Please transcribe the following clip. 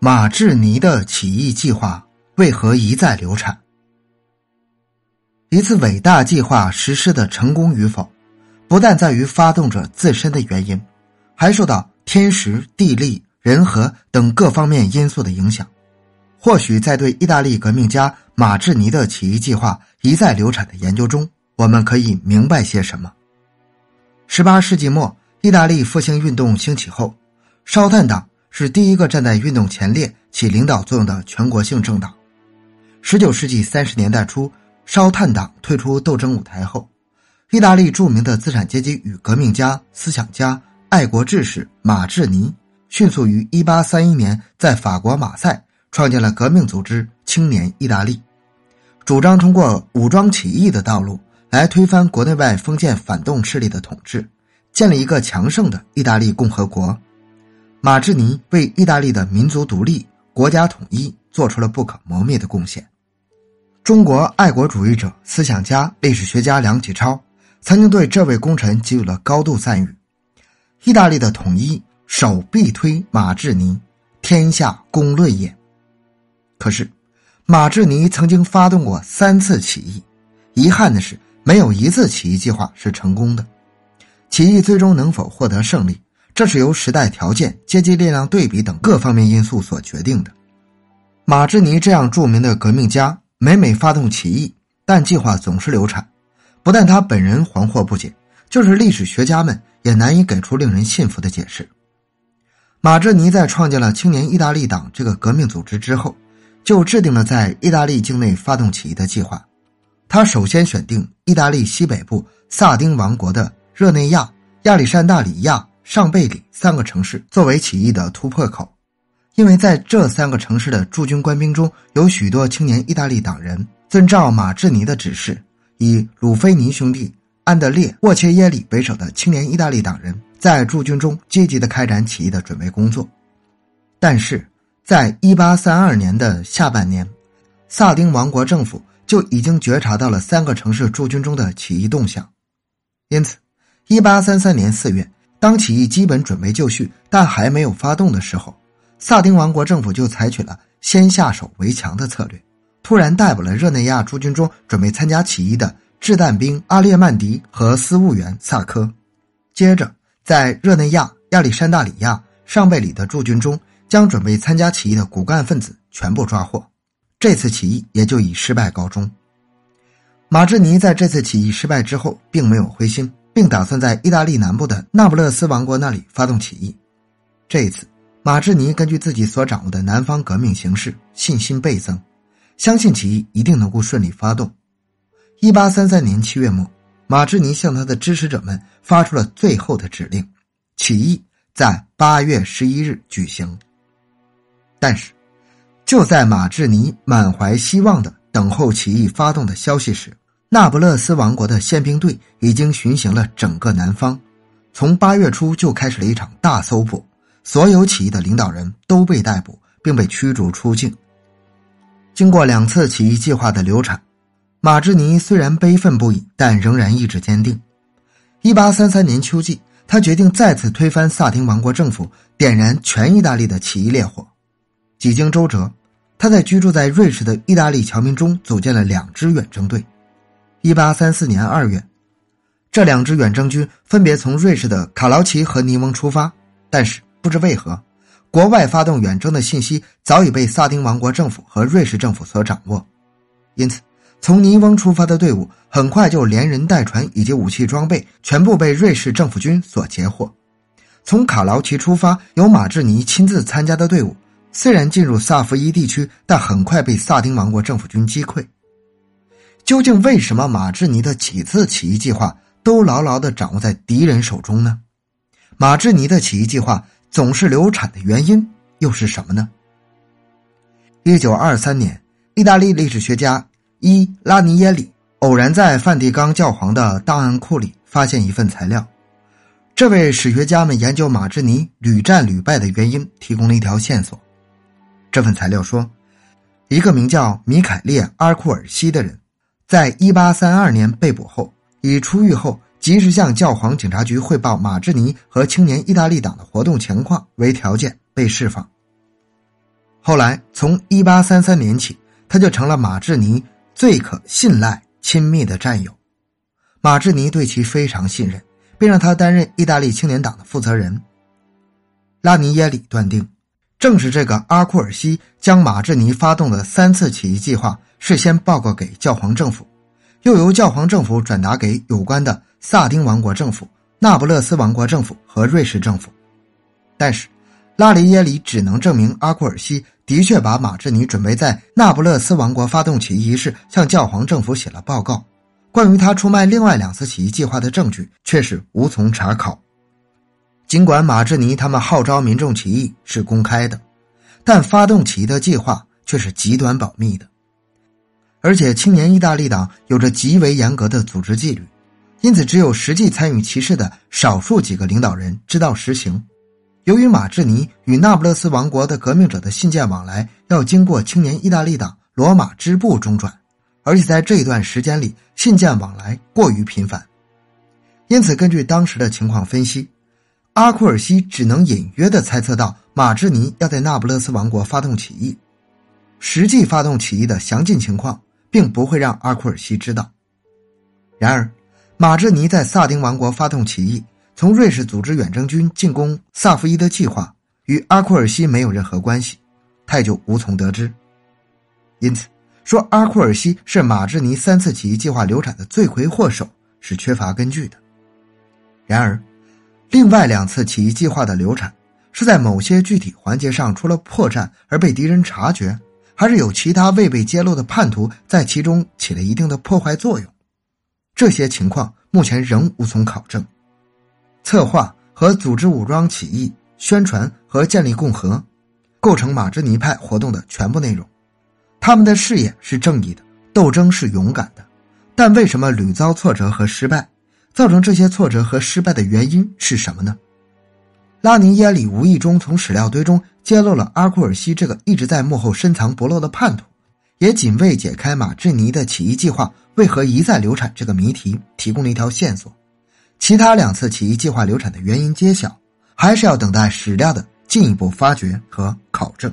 马志尼的起义计划为何一再流产？一次伟大计划实施的成功与否，不但在于发动者自身的原因，还受到天时、地利、人和等各方面因素的影响。或许在对意大利革命家马志尼的起义计划一再流产的研究中，我们可以明白些什么。十八世纪末，意大利复兴运动兴起后，烧炭党是第一个站在运动前列起领导作用的全国性政党。十九世纪三十年代初，烧炭党退出斗争舞台后，意大利著名的资产阶级与革命家、思想家、爱国志士马志尼，迅速于一八三一年在法国马赛。创建了革命组织青年意大利，主张通过武装起义的道路来推翻国内外封建反动势力的统治，建立一个强盛的意大利共和国。马志尼为意大利的民族独立、国家统一做出了不可磨灭的贡献。中国爱国主义者、思想家、历史学家梁启超曾经对这位功臣给予了高度赞誉：“意大利的统一，首必推马志尼，天下公论也。”可是，马志尼曾经发动过三次起义，遗憾的是，没有一次起义计划是成功的。起义最终能否获得胜利，这是由时代条件、阶级力量对比等各方面因素所决定的。马志尼这样著名的革命家，每每发动起义，但计划总是流产。不但他本人惶惑不解，就是历史学家们也难以给出令人信服的解释。马志尼在创建了青年意大利党这个革命组织之后。就制定了在意大利境内发动起义的计划。他首先选定意大利西北部萨丁王国的热内亚、亚历山大里亚、上贝里三个城市作为起义的突破口，因为在这三个城市的驻军官兵中有许多青年意大利党人，遵照马志尼的指示，以鲁菲尼兄弟、安德烈·沃切耶里为首的青年意大利党人在驻军中积极的开展起义的准备工作。但是。在一八三二年的下半年，萨丁王国政府就已经觉察到了三个城市驻军中的起义动向，因此，一八三三年四月，当起义基本准备就绪，但还没有发动的时候，萨丁王国政府就采取了先下手为强的策略，突然逮捕了热内亚驻军中准备参加起义的掷弹兵阿列曼迪和司务员萨科，接着在热内亚、亚历山大里亚、上贝里的驻军中。将准备参加起义的骨干分子全部抓获，这次起义也就以失败告终。马志尼在这次起义失败之后，并没有灰心，并打算在意大利南部的那不勒斯王国那里发动起义。这一次，马志尼根据自己所掌握的南方革命形势，信心倍增，相信起义一定能够顺利发动。一八三三年七月末，马志尼向他的支持者们发出了最后的指令：起义在八月十一日举行。但是，就在马志尼满怀希望的等候起义发动的消息时，那不勒斯王国的宪兵队已经巡行了整个南方，从八月初就开始了一场大搜捕，所有起义的领导人都被逮捕并被驱逐出境。经过两次起义计划的流产，马志尼虽然悲愤不已，但仍然意志坚定。一八三三年秋季，他决定再次推翻萨丁王国政府，点燃全意大利的起义烈火。几经周折，他在居住在瑞士的意大利侨民中组建了两支远征队。一八三四年二月，这两支远征军分别从瑞士的卡劳奇和尼翁出发，但是不知为何，国外发动远征的信息早已被萨丁王国政府和瑞士政府所掌握，因此从尼翁出发的队伍很快就连人带船以及武器装备全部被瑞士政府军所截获。从卡劳奇出发由马志尼亲自参加的队伍。虽然进入萨伏伊地区，但很快被萨丁王国政府军击溃。究竟为什么马志尼的几次起义计划都牢牢的掌握在敌人手中呢？马志尼的起义计划总是流产的原因又是什么呢？一九二三年，意大利历史学家伊拉尼耶里偶然在梵蒂冈教皇的档案库里发现一份材料。这位史学家们研究马志尼屡战屡败的原因，提供了一条线索。这份材料说，一个名叫米凯列·阿库尔西的人，在1832年被捕后，以出狱后及时向教皇警察局汇报马志尼和青年意大利党的活动情况为条件被释放。后来从一八三三年起，他就成了马志尼最可信赖、亲密的战友。马志尼对其非常信任，并让他担任意大利青年党的负责人。拉尼耶里断定，正是这个阿库尔西将马志尼发动的三次起义计划事先报告给教皇政府，又由教皇政府转达给有关的萨丁王国政府、那不勒斯王国政府和瑞士政府。但是，拉里耶里只能证明阿库尔西的确把马志尼准备在那不勒斯王国发动起义一事向教皇政府写了报告。关于他出卖另外两次起义计划的证据，却是无从查考。尽管马志尼他们号召民众起义是公开的，但发动起义的计划却是极端保密的。而且，青年意大利党有着极为严格的组织纪律，因此只有实际参与其事的少数几个领导人知道实情。由于马志尼与那不勒斯王国的革命者的信件往来要经过青年意大利党罗马支部中转。而且在这一段时间里，信件往来过于频繁，因此根据当时的情况分析，阿库尔西只能隐约的猜测到马志尼要在那不勒斯王国发动起义，实际发动起义的详尽情况并不会让阿库尔西知道。然而，马志尼在萨丁王国发动起义，从瑞士组织远征军进攻萨伏伊的计划与阿库尔西没有任何关系，太久无从得知。因此。说阿库尔西是马志尼三次起义计划流产的罪魁祸首是缺乏根据的。然而，另外两次起义计划的流产是在某些具体环节上出了破绽而被敌人察觉，还是有其他未被揭露的叛徒在其中起了一定的破坏作用？这些情况目前仍无从考证。策划和组织武装起义、宣传和建立共和，构成马志尼派活动的全部内容。他们的事业是正义的，斗争是勇敢的，但为什么屡遭挫折和失败？造成这些挫折和失败的原因是什么呢？拉尼耶里无意中从史料堆中揭露了阿库尔西这个一直在幕后深藏不露的叛徒，也仅为解开马志尼的起义计划为何一再流产这个谜题提供了一条线索。其他两次起义计划流产的原因揭晓，还是要等待史料的进一步发掘和考证。